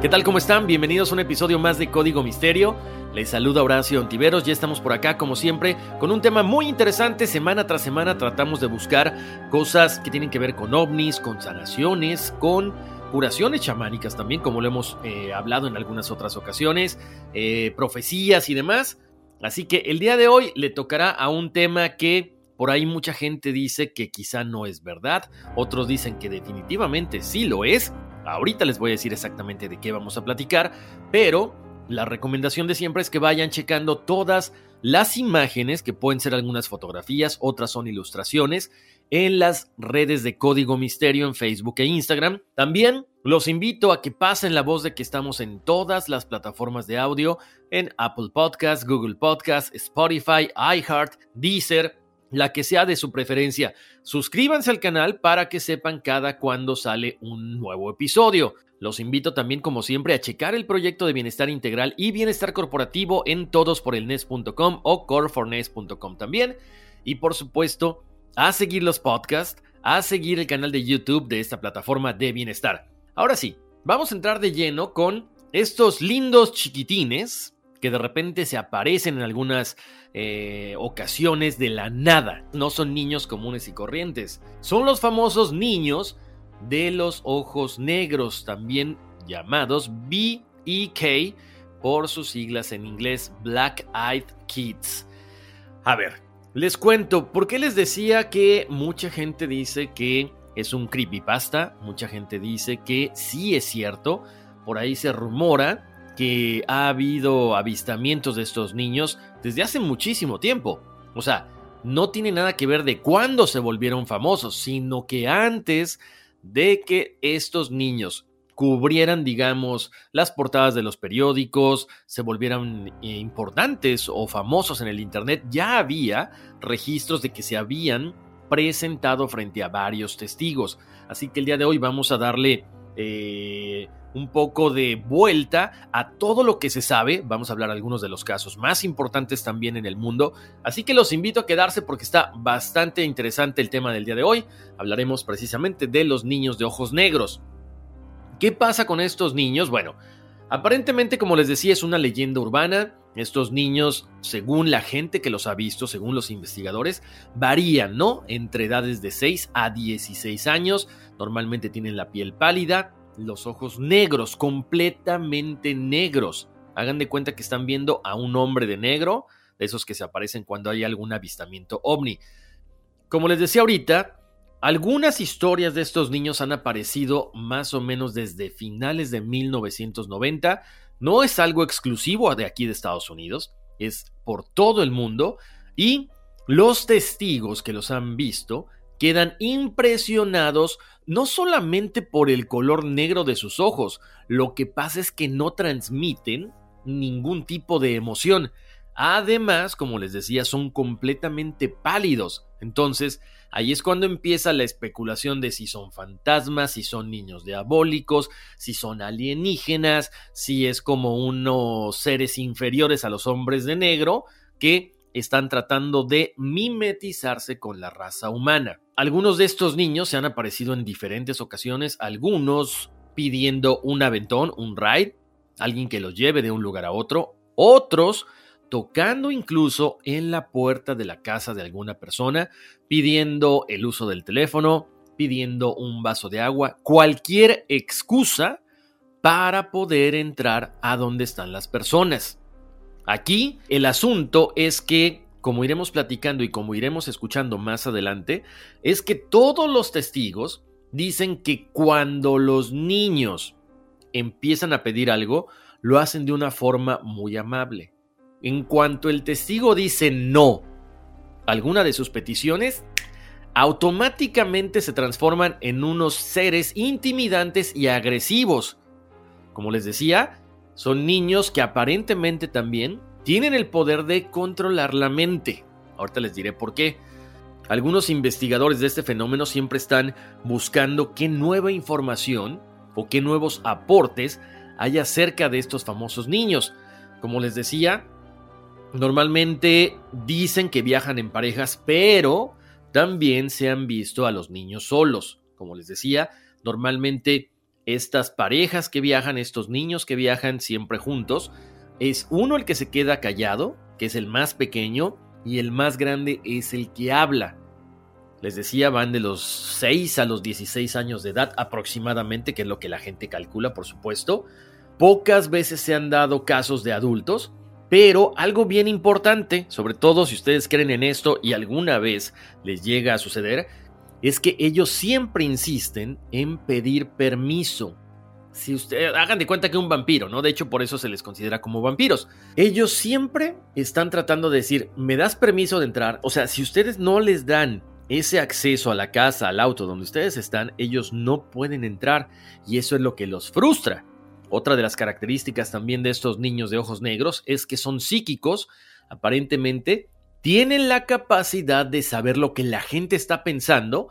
¿Qué tal? ¿Cómo están? Bienvenidos a un episodio más de Código Misterio. Les saluda Horacio Ontiveros, ya estamos por acá como siempre con un tema muy interesante. Semana tras semana tratamos de buscar cosas que tienen que ver con ovnis, con sanaciones, con curaciones chamánicas también, como lo hemos eh, hablado en algunas otras ocasiones, eh, profecías y demás. Así que el día de hoy le tocará a un tema que por ahí mucha gente dice que quizá no es verdad, otros dicen que definitivamente sí lo es. Ahorita les voy a decir exactamente de qué vamos a platicar, pero la recomendación de siempre es que vayan checando todas las imágenes, que pueden ser algunas fotografías, otras son ilustraciones, en las redes de Código Misterio en Facebook e Instagram. También los invito a que pasen la voz de que estamos en todas las plataformas de audio, en Apple Podcasts, Google Podcasts, Spotify, iHeart, Deezer, la que sea de su preferencia. Suscríbanse al canal para que sepan cada cuando sale un nuevo episodio. Los invito también, como siempre, a checar el proyecto de bienestar integral y bienestar corporativo en todosporelnes.com o corefornes.com también. Y por supuesto, a seguir los podcasts, a seguir el canal de YouTube de esta plataforma de bienestar. Ahora sí, vamos a entrar de lleno con estos lindos chiquitines que de repente se aparecen en algunas eh, ocasiones de la nada. No son niños comunes y corrientes. Son los famosos niños de los ojos negros, también llamados BEK por sus siglas en inglés Black Eyed Kids. A ver, les cuento, ¿por qué les decía que mucha gente dice que es un creepypasta? Mucha gente dice que sí es cierto. Por ahí se rumora que ha habido avistamientos de estos niños desde hace muchísimo tiempo. O sea, no tiene nada que ver de cuándo se volvieron famosos, sino que antes de que estos niños cubrieran, digamos, las portadas de los periódicos, se volvieran eh, importantes o famosos en el Internet, ya había registros de que se habían presentado frente a varios testigos. Así que el día de hoy vamos a darle eh, un poco de vuelta a todo lo que se sabe. Vamos a hablar algunos de los casos más importantes también en el mundo. Así que los invito a quedarse porque está bastante interesante el tema del día de hoy. Hablaremos precisamente de los niños de ojos negros. ¿Qué pasa con estos niños? Bueno, aparentemente, como les decía, es una leyenda urbana. Estos niños, según la gente que los ha visto, según los investigadores, varían, ¿no? Entre edades de 6 a 16 años. Normalmente tienen la piel pálida, los ojos negros, completamente negros. Hagan de cuenta que están viendo a un hombre de negro, de esos que se aparecen cuando hay algún avistamiento ovni. Como les decía ahorita, algunas historias de estos niños han aparecido más o menos desde finales de 1990. No es algo exclusivo de aquí de Estados Unidos, es por todo el mundo y los testigos que los han visto quedan impresionados no solamente por el color negro de sus ojos, lo que pasa es que no transmiten ningún tipo de emoción. Además, como les decía, son completamente pálidos. Entonces, ahí es cuando empieza la especulación de si son fantasmas, si son niños diabólicos, si son alienígenas, si es como unos seres inferiores a los hombres de negro que están tratando de mimetizarse con la raza humana. Algunos de estos niños se han aparecido en diferentes ocasiones, algunos pidiendo un aventón, un ride, alguien que los lleve de un lugar a otro, otros tocando incluso en la puerta de la casa de alguna persona, pidiendo el uso del teléfono, pidiendo un vaso de agua, cualquier excusa para poder entrar a donde están las personas. Aquí el asunto es que como iremos platicando y como iremos escuchando más adelante, es que todos los testigos dicen que cuando los niños empiezan a pedir algo, lo hacen de una forma muy amable. En cuanto el testigo dice no a alguna de sus peticiones, automáticamente se transforman en unos seres intimidantes y agresivos. Como les decía, son niños que aparentemente también tienen el poder de controlar la mente. Ahorita les diré por qué. Algunos investigadores de este fenómeno siempre están buscando qué nueva información o qué nuevos aportes hay acerca de estos famosos niños. Como les decía, normalmente dicen que viajan en parejas, pero también se han visto a los niños solos. Como les decía, normalmente estas parejas que viajan, estos niños que viajan siempre juntos, es uno el que se queda callado, que es el más pequeño, y el más grande es el que habla. Les decía, van de los 6 a los 16 años de edad aproximadamente, que es lo que la gente calcula, por supuesto. Pocas veces se han dado casos de adultos, pero algo bien importante, sobre todo si ustedes creen en esto y alguna vez les llega a suceder, es que ellos siempre insisten en pedir permiso. Si ustedes hagan de cuenta que un vampiro, ¿no? De hecho, por eso se les considera como vampiros. Ellos siempre están tratando de decir, ¿me das permiso de entrar? O sea, si ustedes no les dan ese acceso a la casa, al auto donde ustedes están, ellos no pueden entrar y eso es lo que los frustra. Otra de las características también de estos niños de ojos negros es que son psíquicos, aparentemente tienen la capacidad de saber lo que la gente está pensando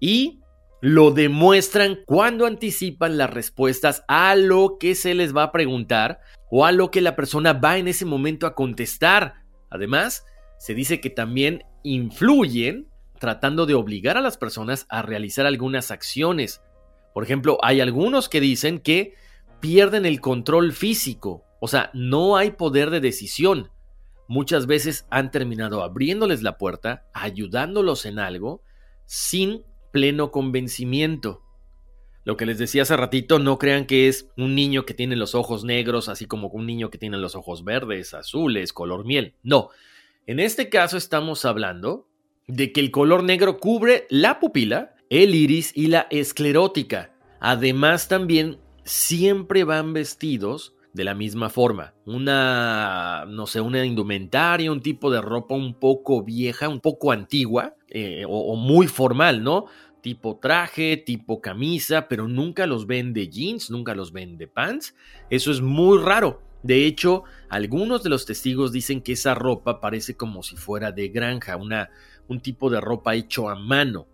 y lo demuestran cuando anticipan las respuestas a lo que se les va a preguntar o a lo que la persona va en ese momento a contestar. Además, se dice que también influyen tratando de obligar a las personas a realizar algunas acciones. Por ejemplo, hay algunos que dicen que pierden el control físico, o sea, no hay poder de decisión muchas veces han terminado abriéndoles la puerta, ayudándolos en algo, sin pleno convencimiento. Lo que les decía hace ratito, no crean que es un niño que tiene los ojos negros, así como un niño que tiene los ojos verdes, azules, color miel. No. En este caso estamos hablando de que el color negro cubre la pupila, el iris y la esclerótica. Además también siempre van vestidos de la misma forma. Una, no sé, una indumentaria, un tipo de ropa un poco vieja, un poco antigua eh, o, muy formal, ¿no? Tipo traje, tipo camisa, pero nunca los ven de jeans, nunca los ven de pants. Eso es muy raro. De hecho, algunos de los testigos dicen que esa ropa parece como si fuera de granja, una, un tipo de ropa hecho a mano.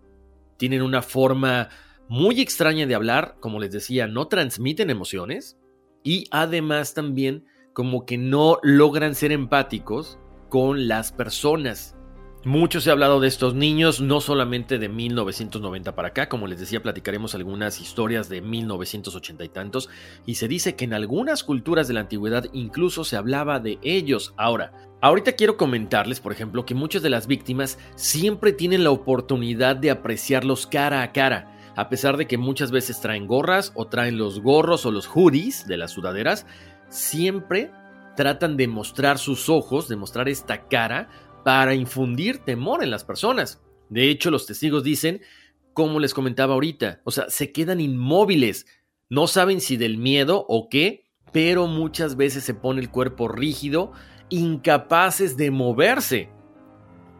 Tienen una forma muy extraña de hablar, como les decía, no transmiten emociones, y además también como que no logran ser empáticos con las personas. Mucho se ha hablado de estos niños, no solamente de 1990 para acá, como les decía, platicaremos algunas historias de 1980 y tantos, y se dice que en algunas culturas de la antigüedad incluso se hablaba de ellos. Ahora, ahorita quiero comentarles, por ejemplo, que muchas de las víctimas siempre tienen la oportunidad de apreciarlos cara a cara, a pesar de que muchas veces traen gorras o traen los gorros o los hoodies de las sudaderas, siempre tratan de mostrar sus ojos, de mostrar esta cara para infundir temor en las personas. De hecho, los testigos dicen, como les comentaba ahorita, o sea, se quedan inmóviles, no saben si del miedo o qué, pero muchas veces se pone el cuerpo rígido, incapaces de moverse.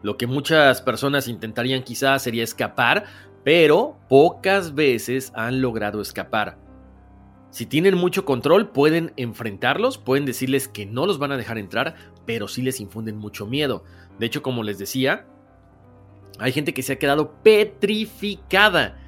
Lo que muchas personas intentarían quizás sería escapar, pero pocas veces han logrado escapar. Si tienen mucho control, pueden enfrentarlos, pueden decirles que no los van a dejar entrar, pero sí les infunden mucho miedo. De hecho, como les decía, hay gente que se ha quedado petrificada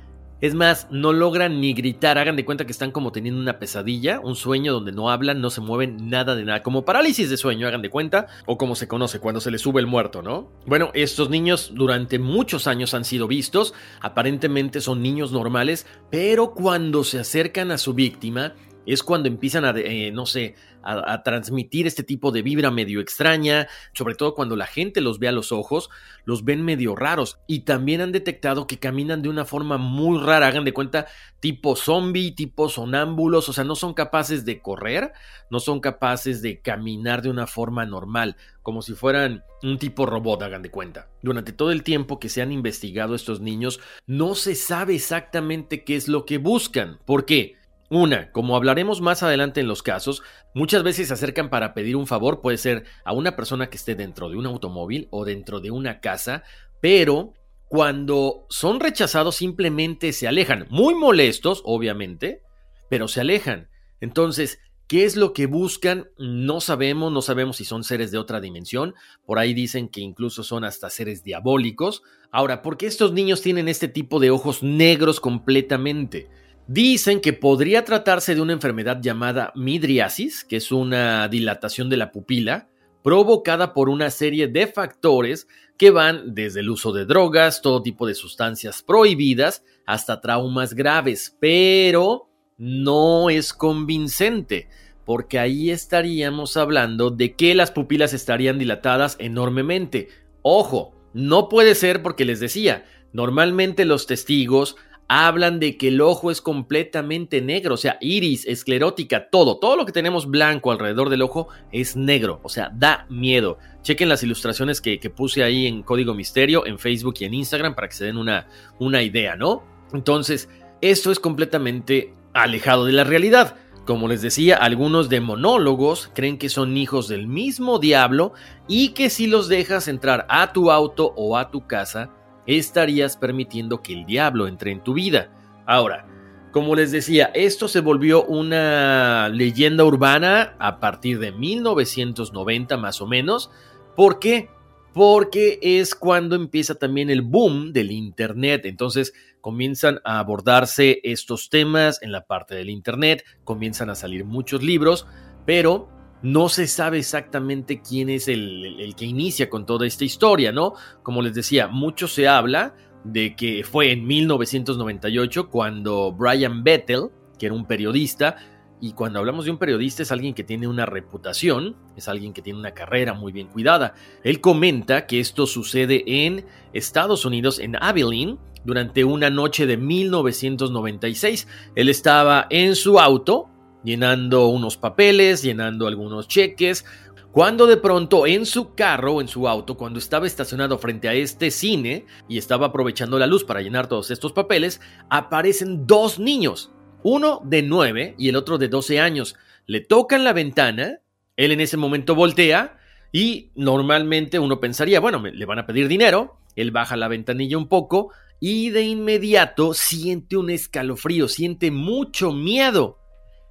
es más, no logran ni gritar, hagan de cuenta que están como teniendo una pesadilla, un sueño donde no hablan, no se mueven, nada de nada, como parálisis de sueño, hagan de cuenta, o como se conoce cuando se les sube el muerto, ¿no? Bueno, estos niños durante muchos años han sido vistos, aparentemente son niños normales, pero cuando se acercan a su víctima, es cuando empiezan a, eh, no sé, a, transmitir este tipo de vibra medio extraña, sobre todo cuando la gente los ve a los ojos, los ven medio raros y también han detectado que caminan de una forma muy rara, hagan de cuenta, tipo zombie, tipo sonámbulos, o sea, no son capaces de correr, no son capaces de caminar de una forma normal, como si fueran un tipo robot, hagan de cuenta. Durante todo el tiempo que se han investigado estos niños, no se sabe exactamente qué es lo que buscan. ¿Por qué? Una, como hablaremos más adelante en los casos, muchas veces se acercan para pedir un favor, puede ser a una persona que esté dentro de un automóvil o dentro de una casa, pero cuando son rechazados simplemente se alejan, muy molestos, obviamente, pero se alejan. Entonces, ¿Qué es lo que buscan? No sabemos, no sabemos si son seres de otra dimensión. Por ahí dicen que incluso son hasta seres diabólicos. Ahora, ¿por qué estos niños tienen este tipo de ojos negros completamente? Dicen que podría tratarse de una enfermedad llamada midriasis, que es una dilatación de la pupila, provocada por una serie de factores que van desde el uso de drogas, todo tipo de sustancias prohibidas, hasta traumas graves, pero no es convincente, porque ahí estaríamos hablando de que las pupilas estarían dilatadas enormemente. Ojo, no puede ser porque les decía, normalmente los testigos hablan de que el ojo es completamente negro, o sea, iris, esclerótica, todo, todo lo que tenemos blanco alrededor del ojo es negro, o sea, da miedo. Chequen las ilustraciones que, puse ahí en Código Misterio, en Facebook y en Instagram para que se den una, una idea, ¿no? Entonces, esto es completamente alejado de la realidad. Como les decía, algunos demonólogos creen que son hijos del mismo diablo y que si los dejas entrar a tu auto o a tu casa, estarías permitiendo que el diablo entre en tu vida. Ahora, como les decía, esto se volvió una leyenda urbana a partir de 1990 más o menos. ¿Por qué? Porque es cuando empieza también el boom del Internet. Entonces, comienzan a abordarse estos temas en la parte del Internet, comienzan a salir muchos libros, pero no se sabe exactamente quién es el, que inicia con toda esta historia, ¿no? Como les decía, mucho se habla de que fue en 1998 cuando Brian Bettel, que era un periodista, y cuando hablamos de un periodista es alguien que tiene una reputación, es alguien que tiene una carrera muy bien cuidada. Él comenta que esto sucede en Estados Unidos, en Abilene, durante una noche de 1996. Él estaba en su auto llenando unos papeles, llenando algunos cheques, cuando de pronto en su carro, en su auto, cuando estaba estacionado frente a este cine y estaba aprovechando la luz para llenar todos estos papeles, aparecen dos niños, uno de 9 y el otro de 12 años. Le tocan la ventana, él en ese momento voltea y normalmente uno pensaría, bueno, le van a pedir dinero, él baja la ventanilla un poco, y de inmediato siente un escalofrío, siente mucho miedo.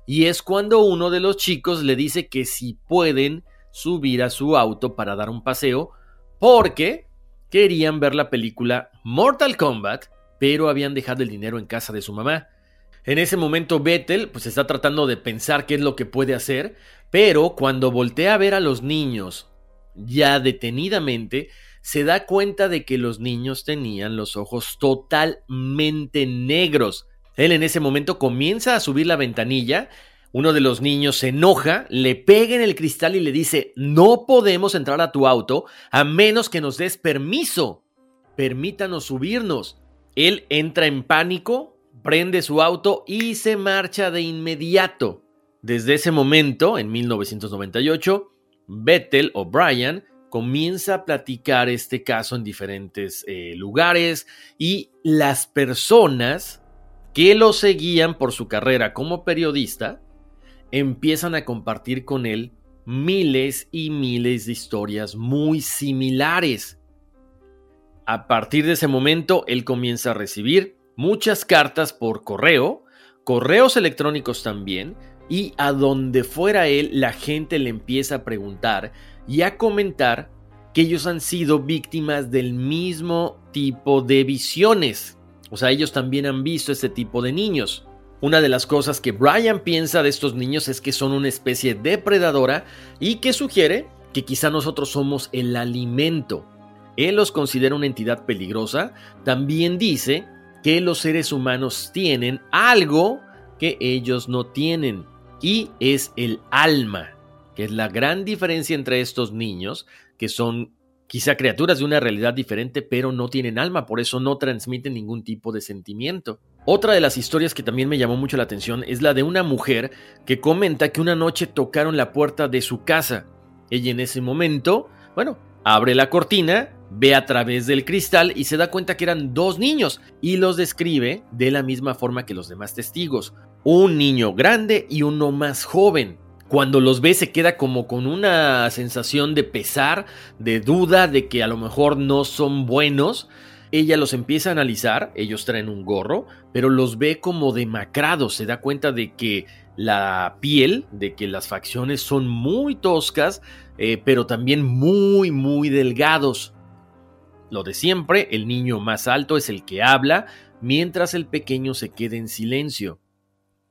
Y es cuando uno de los chicos le dice que si pueden subir a su auto para dar un paseo, porque querían ver la película Mortal Kombat, pero habían dejado el dinero en casa de su mamá. En ese momento Bethel pues está tratando de pensar qué es lo que puede hacer, pero cuando voltea a ver a los niños ya detenidamente, se da cuenta de que los niños tenían los ojos totalmente negros. Él en ese momento comienza a subir la ventanilla, uno de los niños se enoja, le pega en el cristal y le dice, no podemos entrar a tu auto a menos que nos des permiso. Permítanos subirnos. Él entra en pánico, prende su auto y se marcha de inmediato. Desde ese momento, en 1998, Bethel o Brian comienza a platicar este caso en diferentes eh, lugares y las personas que lo seguían por su carrera como periodista empiezan a compartir con él miles y miles de historias muy similares. A partir de ese momento, él comienza a recibir muchas cartas por correo, correos electrónicos también, y a donde fuera él, la gente le empieza a preguntar y a comentar que ellos han sido víctimas del mismo tipo de visiones. O sea, ellos también han visto este tipo de niños. Una de las cosas que Brian piensa de estos niños es que son una especie depredadora y que sugiere que quizá nosotros somos el alimento. Él los considera una entidad peligrosa. También dice que los seres humanos tienen algo que ellos no tienen y es el alma que es la gran diferencia entre estos niños, que son quizá criaturas de una realidad diferente, pero no tienen alma, por eso no transmiten ningún tipo de sentimiento. Otra de las historias que también me llamó mucho la atención es la de una mujer que comenta que una noche tocaron la puerta de su casa. Ella en ese momento, bueno, abre la cortina, ve a través del cristal y se da cuenta que eran dos niños y los describe de la misma forma que los demás testigos. Un niño grande y uno más joven. Cuando los ve se queda como con una sensación de pesar, de duda, de que a lo mejor no son buenos. Ella los empieza a analizar, ellos traen un gorro, pero los ve como demacrados, se da cuenta de que la piel, de que las facciones son muy toscas, eh, pero también muy, muy delgados. Lo de siempre, el niño más alto es el que habla, mientras el pequeño se queda en silencio.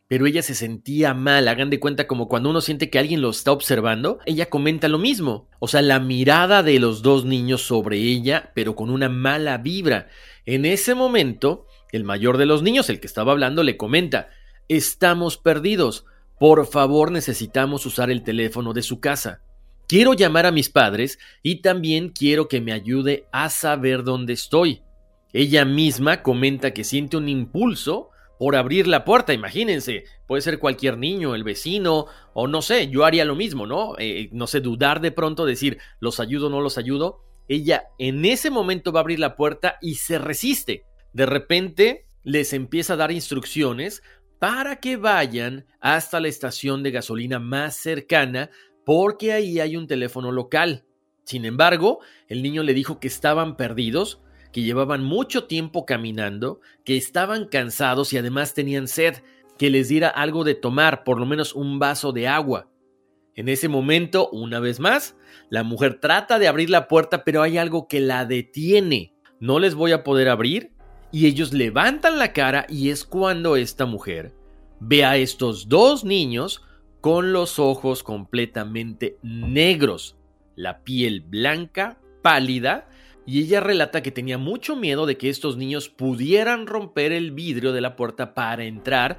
Pero ella se sentía mal, hagan de cuenta como cuando uno siente que alguien lo está observando, ella comenta lo mismo. O sea, la mirada de los dos niños sobre ella, pero con una mala vibra. En ese momento, el mayor de los niños, el que estaba hablando, le comenta, estamos perdidos, por favor necesitamos usar el teléfono de su casa. Quiero llamar a mis padres y también quiero que me ayude a saber dónde estoy. Ella misma comenta que siente un impulso por abrir la puerta, imagínense, puede ser cualquier niño, el vecino, o no sé, yo haría lo mismo, ¿no? Eh, no sé, dudar de pronto, decir, los ayudo o no los ayudo. Ella en ese momento va a abrir la puerta y se resiste. De repente les empieza a dar instrucciones para que vayan hasta la estación de gasolina más cercana porque ahí hay un teléfono local. Sin embargo, el niño le dijo que estaban perdidos, que llevaban mucho tiempo caminando, que estaban cansados y además tenían sed, que les diera algo de tomar, por lo menos un vaso de agua. En ese momento, una vez más, la mujer trata de abrir la puerta, pero hay algo que la detiene. No les voy a poder abrir. Y ellos levantan la cara y es cuando esta mujer ve a estos dos niños con los ojos completamente negros, la piel blanca, pálida, y ella relata que tenía mucho miedo de que estos niños pudieran romper el vidrio de la puerta para entrar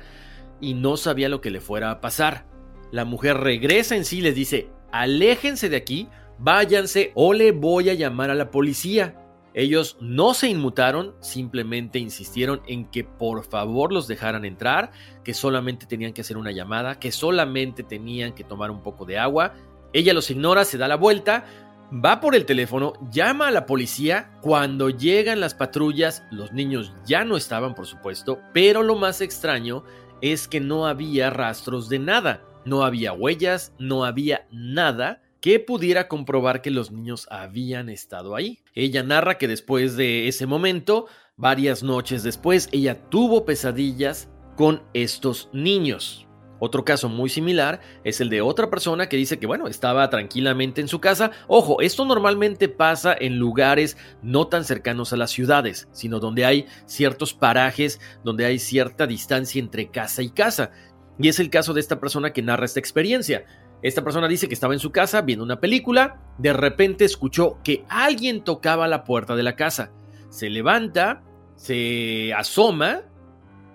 y no sabía lo que le fuera a pasar. La mujer regresa en sí y les dice, aléjense de aquí, váyanse o le voy a llamar a la policía. Ellos no se inmutaron, simplemente insistieron en que por favor los dejaran entrar, que solamente tenían que hacer una llamada, que solamente tenían que tomar un poco de agua. Ella los ignora, se da la vuelta, va por el teléfono, llama a la policía. Cuando llegan las patrullas, los niños ya no estaban, por supuesto, pero lo más extraño es que no había rastros de nada, no había huellas, no había nada que pudiera comprobar que los niños habían estado ahí. Ella narra que después de ese momento, varias noches después, ella tuvo pesadillas con estos niños. Otro caso muy similar es el de otra persona que dice que, bueno, estaba tranquilamente en su casa. Ojo, esto normalmente pasa en lugares no tan cercanos a las ciudades, sino donde hay ciertos parajes, donde hay cierta distancia entre casa y casa. Y es el caso de esta persona que narra esta experiencia. Esta persona dice que estaba en su casa viendo una película, de repente escuchó que alguien tocaba la puerta de la casa. Se levanta, se asoma,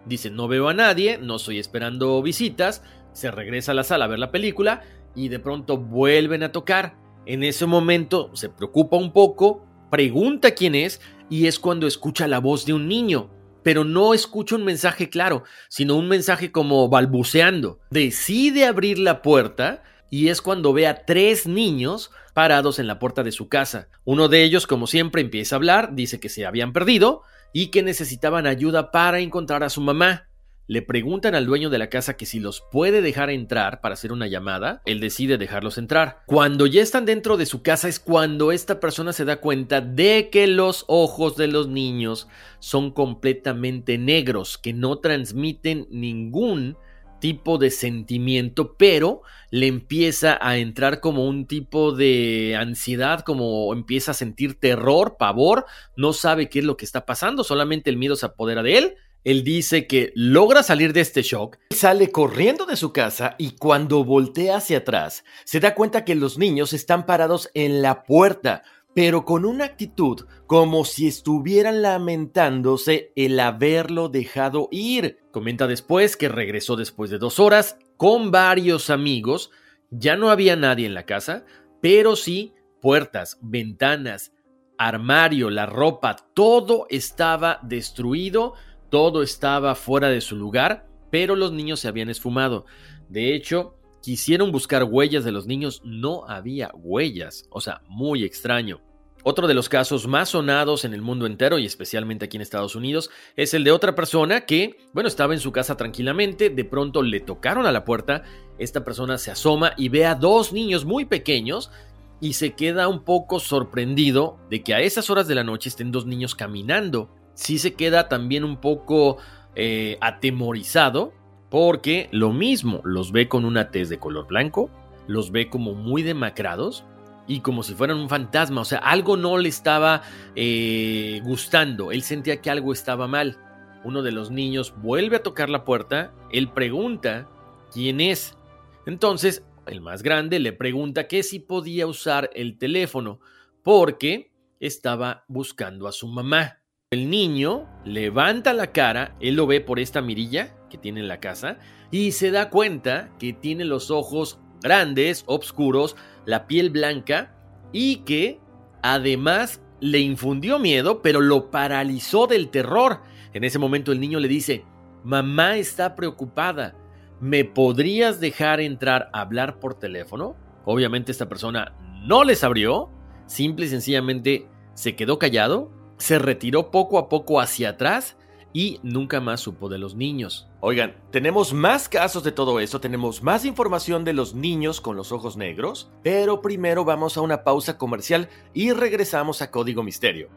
dice no veo a nadie, no estoy esperando visitas, se regresa a la sala a ver la película y de pronto vuelven a tocar. En ese momento se preocupa un poco, pregunta quién es y es cuando escucha la voz de un niño. Pero no escucha un mensaje claro, sino un mensaje como balbuceando. Decide abrir la puerta y es cuando ve a tres niños parados en la puerta de su casa. Uno de ellos, como siempre, empieza a hablar, dice que se habían perdido y que necesitaban ayuda para encontrar a su mamá. Le preguntan al dueño de la casa que si los puede dejar entrar para hacer una llamada, él decide dejarlos entrar. Cuando ya están dentro de su casa es cuando esta persona se da cuenta de que los ojos de los niños son completamente negros, que no transmiten ningún tipo de sentimiento, pero le empieza a entrar como un tipo de ansiedad, como empieza a sentir terror, pavor, no sabe qué es lo que está pasando, solamente el miedo se apodera de él. Él dice que logra salir de este shock, sale corriendo de su casa y cuando voltea hacia atrás se da cuenta que los niños están parados en la puerta, pero con una actitud como si estuvieran lamentándose el haberlo dejado ir. Comenta después que regresó después de dos horas con varios amigos, ya no había nadie en la casa, pero sí puertas, ventanas, armario, la ropa, todo estaba destruido, todo estaba fuera de su lugar, pero los niños se habían esfumado. De hecho, quisieron buscar huellas de los niños, no había huellas, o sea, muy extraño. Otro de los casos más sonados en el mundo entero y especialmente aquí en Estados Unidos es el de otra persona que, bueno, estaba en su casa tranquilamente, de pronto le tocaron a la puerta, esta persona se asoma y ve a dos niños muy pequeños y se queda un poco sorprendido de que a esas horas de la noche estén dos niños caminando. Sí se queda también un poco eh, atemorizado porque lo mismo, los ve con una tez de color blanco, los ve como muy demacrados y como si fueran un fantasma, o sea, algo no le estaba eh, gustando, él sentía que algo estaba mal. Uno de los niños vuelve a tocar la puerta, él pregunta quién es. Entonces, el más grande le pregunta que si podía usar el teléfono, porque estaba buscando a su mamá. El niño levanta la cara, él lo ve por esta mirilla que tiene en la casa, y se da cuenta que tiene los ojos grandes, oscuros, la piel blanca, y que además le infundió miedo, pero lo paralizó del terror. En ese momento el niño le dice, mamá está preocupada, ¿me podrías dejar entrar a hablar por teléfono? Obviamente esta persona no les abrió, simple y sencillamente se quedó callado, se retiró poco a poco hacia atrás y nunca más supo de los niños. Oigan, tenemos más casos de todo eso, tenemos más información de los niños con los ojos negros, pero primero vamos a una pausa comercial y regresamos a Código Misterio.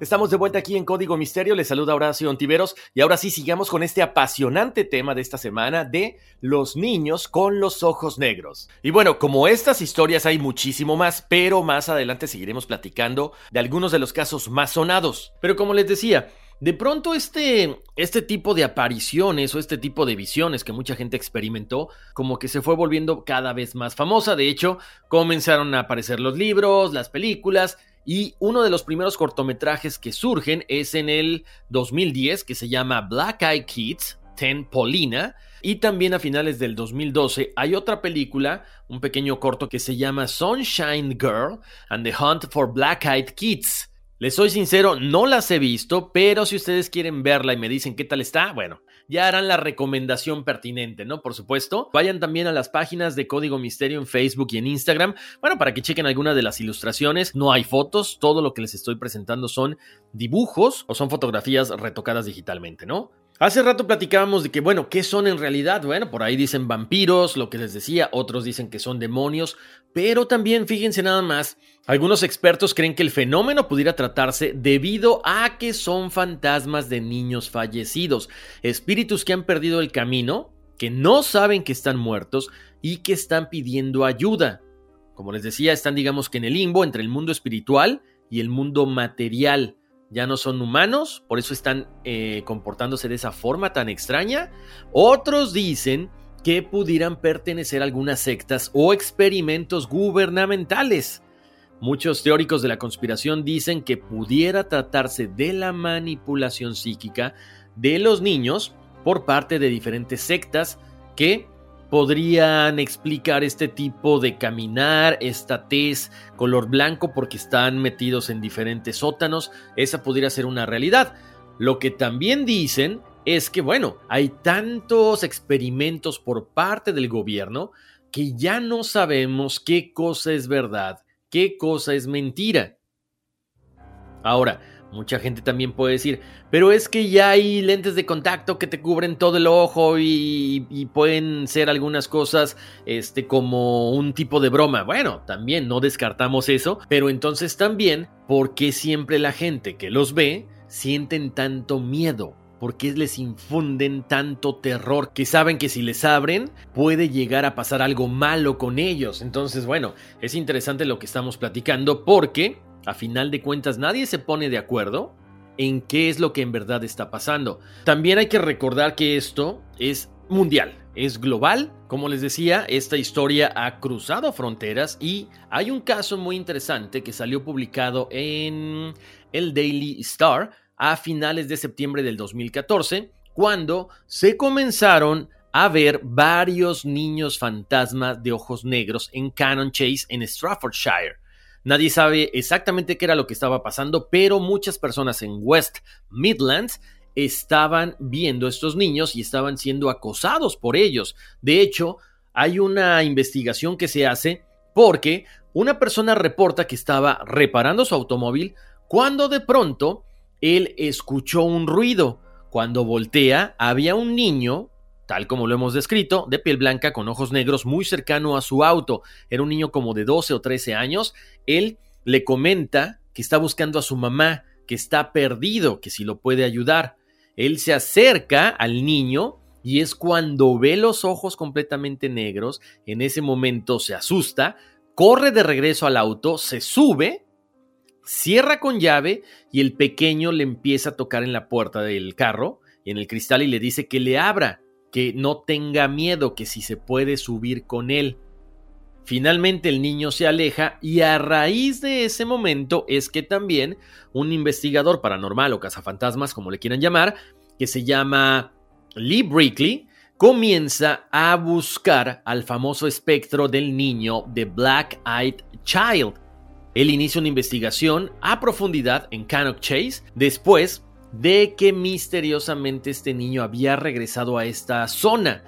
Estamos de vuelta aquí en Código Misterio, les saluda Horacio Ontiveros y ahora sí sigamos con este apasionante tema de esta semana de los niños con los ojos negros. Y bueno, como estas historias hay muchísimo más, pero más adelante seguiremos platicando de algunos de los casos más sonados. Pero como les decía, de pronto este, este tipo de apariciones o este tipo de visiones que mucha gente experimentó, como que se fue volviendo cada vez más famosa. De hecho, comenzaron a aparecer los libros, las películas y uno de los primeros cortometrajes que surgen es en el 2010, que se llama Black Eyed Kids, Ten Paulina. Y también a finales del 2012 hay otra película, un pequeño corto que se llama Sunshine Girl and the Hunt for Black Eyed Kids. Les soy sincero, no las he visto, pero si ustedes quieren verla y me dicen qué tal está, bueno, ya harán la recomendación pertinente, ¿no? Por supuesto. Vayan también a las páginas de Código Misterio en Facebook y en Instagram, bueno, para que chequen alguna de las ilustraciones. No hay fotos, todo lo que les estoy presentando son dibujos o son fotografías retocadas digitalmente, ¿no? Hace rato platicábamos de que, bueno, ¿qué son en realidad? Bueno, por ahí dicen vampiros, lo que les decía, otros dicen que son demonios, pero también fíjense nada más, algunos expertos creen que el fenómeno pudiera tratarse debido a que son fantasmas de niños fallecidos, espíritus que han perdido el camino, que no saben que están muertos y que están pidiendo ayuda. Como les decía, están digamos que en el limbo entre el mundo espiritual y el mundo material ya no son humanos, por eso están eh, comportándose de esa forma tan extraña. Otros dicen que pudieran pertenecer a algunas sectas o experimentos gubernamentales. Muchos teóricos de la conspiración dicen que pudiera tratarse de la manipulación psíquica de los niños por parte de diferentes sectas que podrían explicar este tipo de caminar, esta tez color blanco porque están metidos en diferentes sótanos, esa podría ser una realidad. Lo que también dicen es que, bueno, hay tantos experimentos por parte del gobierno que ya no sabemos qué cosa es verdad, qué cosa es mentira. Ahora, Mucha gente también puede decir, pero es que ya hay lentes de contacto que te cubren todo el ojo y, pueden ser algunas cosas este, como un tipo de broma. Bueno, también no descartamos eso, pero entonces también, ¿por qué siempre la gente que los ve sienten tanto miedo? ¿Por qué les infunden tanto terror que saben que si les abren puede llegar a pasar algo malo con ellos? Entonces, bueno, es interesante lo que estamos platicando porque a final de cuentas, nadie se pone de acuerdo en qué es lo que en verdad está pasando. También hay que recordar que esto es mundial, es global. Como les decía, esta historia ha cruzado fronteras y hay un caso muy interesante que salió publicado en el Daily Star a finales de septiembre del 2014, cuando se comenzaron a ver varios niños fantasmas de ojos negros en Cannon Chase en Staffordshire. Nadie sabe exactamente qué era lo que estaba pasando, pero muchas personas en West Midlands estaban viendo a estos niños y estaban siendo acosados por ellos. De hecho, hay una investigación que se hace porque una persona reporta que estaba reparando su automóvil cuando de pronto él escuchó un ruido. Cuando voltea, había un niño tal como lo hemos descrito, de piel blanca con ojos negros muy cercano a su auto. Era un niño como de 12 o 13 años. Él le comenta que está buscando a su mamá, que está perdido, que si lo puede ayudar. él se acerca al niño y es cuando ve los ojos completamente negros, en ese momento se asusta, corre de regreso al auto, se sube, cierra con llave y el pequeño le empieza a tocar en la puerta del carro, en el cristal y le dice que le abra, que no tenga miedo, que si se puede subir con él. Finalmente el niño se aleja y a raíz de ese momento es que también un investigador paranormal o cazafantasmas, como le quieran llamar, que se llama Lee Brickley comienza a buscar al famoso espectro del niño de Black Eyed Child. Él inicia una investigación a profundidad en Cannock Chase después de que misteriosamente este niño había regresado a esta zona.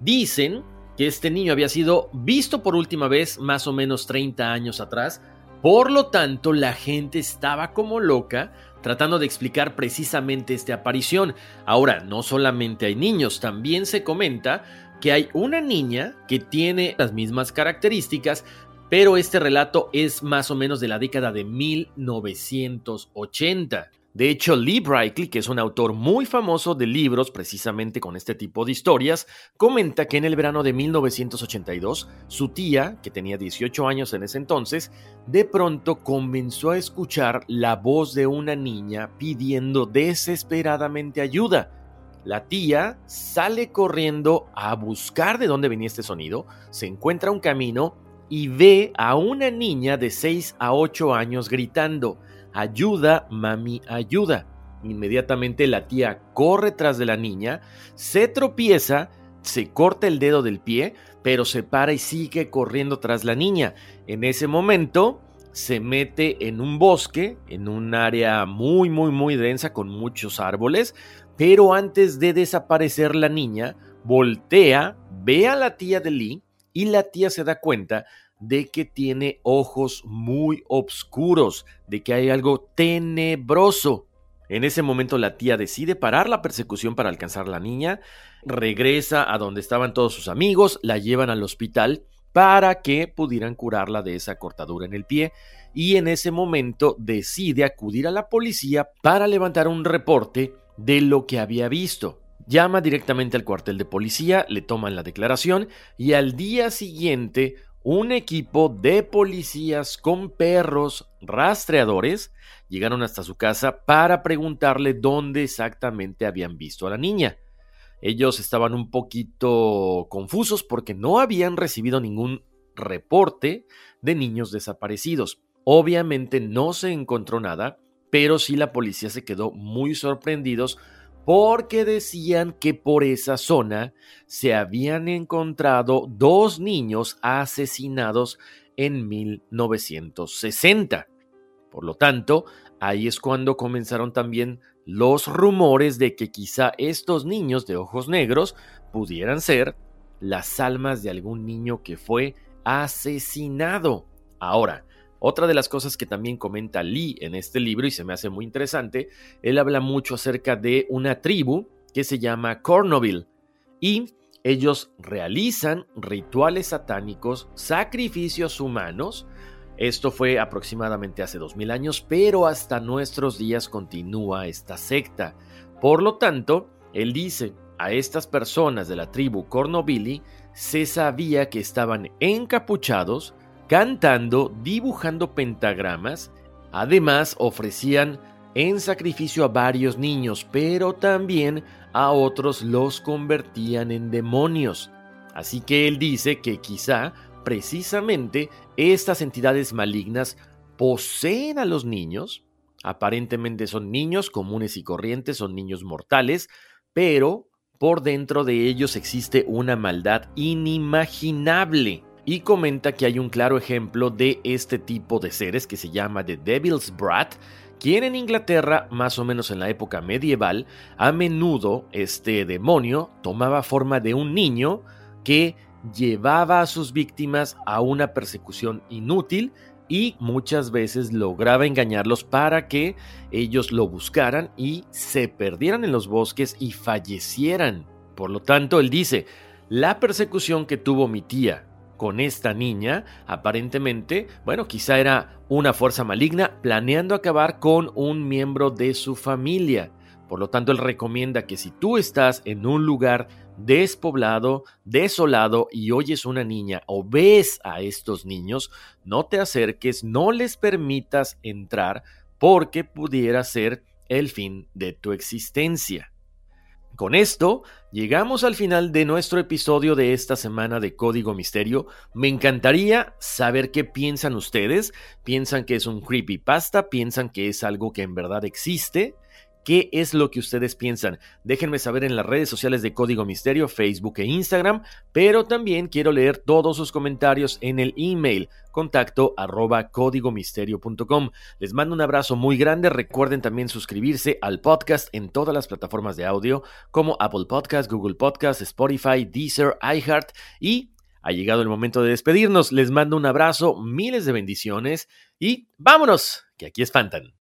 Dicen que este niño había sido visto por última vez más o menos 30 años atrás, por lo tanto la gente estaba como loca tratando de explicar precisamente esta aparición. Ahora, no solamente hay niños, también se comenta que hay una niña que tiene las mismas características, pero este relato es más o menos de la década de 1980. De hecho, Lee Brickley, que es un autor muy famoso de libros precisamente con este tipo de historias, comenta que en el verano de 1982, su tía, que tenía 18 años en ese entonces, de pronto comenzó a escuchar la voz de una niña pidiendo desesperadamente ayuda. La tía sale corriendo a buscar de dónde venía este sonido, se encuentra un camino y ve a una niña de 6 a 8 años gritando ayuda, mami, ayuda. Inmediatamente la tía corre tras de la niña, se tropieza, se corta el dedo del pie, pero se para y sigue corriendo tras la niña. En ese momento se mete en un bosque, en un área muy, muy, muy densa con muchos árboles, pero antes de desaparecer la niña, voltea, ve a la tía de Lee y la tía se da cuenta de que tiene ojos muy oscuros, de que hay algo tenebroso. En ese momento la tía decide parar la persecución para alcanzar a la niña, regresa a donde estaban todos sus amigos, la llevan al hospital para que pudieran curarla de esa cortadura en el pie y en ese momento decide acudir a la policía para levantar un reporte de lo que había visto. Llama directamente al cuartel de policía, le toman la declaración y al día siguiente un equipo de policías con perros rastreadores llegaron hasta su casa para preguntarle dónde exactamente habían visto a la niña. Ellos estaban un poquito confusos porque no habían recibido ningún reporte de niños desaparecidos. Obviamente no se encontró nada, pero sí la policía se quedó muy sorprendidos porque decían que por esa zona se habían encontrado dos niños asesinados en 1960. Por lo tanto, ahí es cuando comenzaron también los rumores de que quizá estos niños de ojos negros pudieran ser las almas de algún niño que fue asesinado. Ahora, otra de las cosas que también comenta Lee en este libro y se me hace muy interesante, él habla mucho acerca de una tribu que se llama Cornoville y ellos realizan rituales satánicos, sacrificios humanos. Esto fue aproximadamente hace 2000 años, pero hasta nuestros días continúa esta secta. Por lo tanto, él dice, a estas personas de la tribu Cornoville se sabía que estaban encapuchados, cantando, dibujando pentagramas. Además, ofrecían en sacrificio a varios niños, pero también a otros los convertían en demonios. Así que él dice que quizá precisamente estas entidades malignas poseen a los niños. Aparentemente son niños comunes y corrientes, son niños mortales, pero por dentro de ellos existe una maldad inimaginable y comenta que hay un claro ejemplo de este tipo de seres que se llama The Devil's Brat, quien en Inglaterra, más o menos en la época medieval, a menudo este demonio tomaba forma de un niño que llevaba a sus víctimas a una persecución inútil y muchas veces lograba engañarlos para que ellos lo buscaran y se perdieran en los bosques y fallecieran. Por lo tanto, él dice, la persecución que tuvo mi tía con esta niña, aparentemente, bueno, quizá era una fuerza maligna planeando acabar con un miembro de su familia. Por lo tanto, él recomienda que si tú estás en un lugar despoblado, desolado y oyes una niña o ves a estos niños, no te acerques, no les permitas entrar porque pudiera ser el fin de tu existencia. Con esto, llegamos al final de nuestro episodio de esta semana de Código Misterio. Me encantaría saber qué piensan ustedes. ¿Piensan que es un creepypasta? ¿Piensan que es algo que en verdad existe? ¿Qué es lo que ustedes piensan? Déjenme saber en las redes sociales de Código Misterio, Facebook e Instagram, pero también quiero leer todos sus comentarios en el email contacto arroba códigomisterio.com. Les mando un abrazo muy grande. Recuerden también suscribirse al podcast en todas las plataformas de audio como Apple Podcast, Google Podcast, Spotify, Deezer, iHeart y ha llegado el momento de despedirnos. Les mando un abrazo, miles de bendiciones y vámonos, que aquí espantan.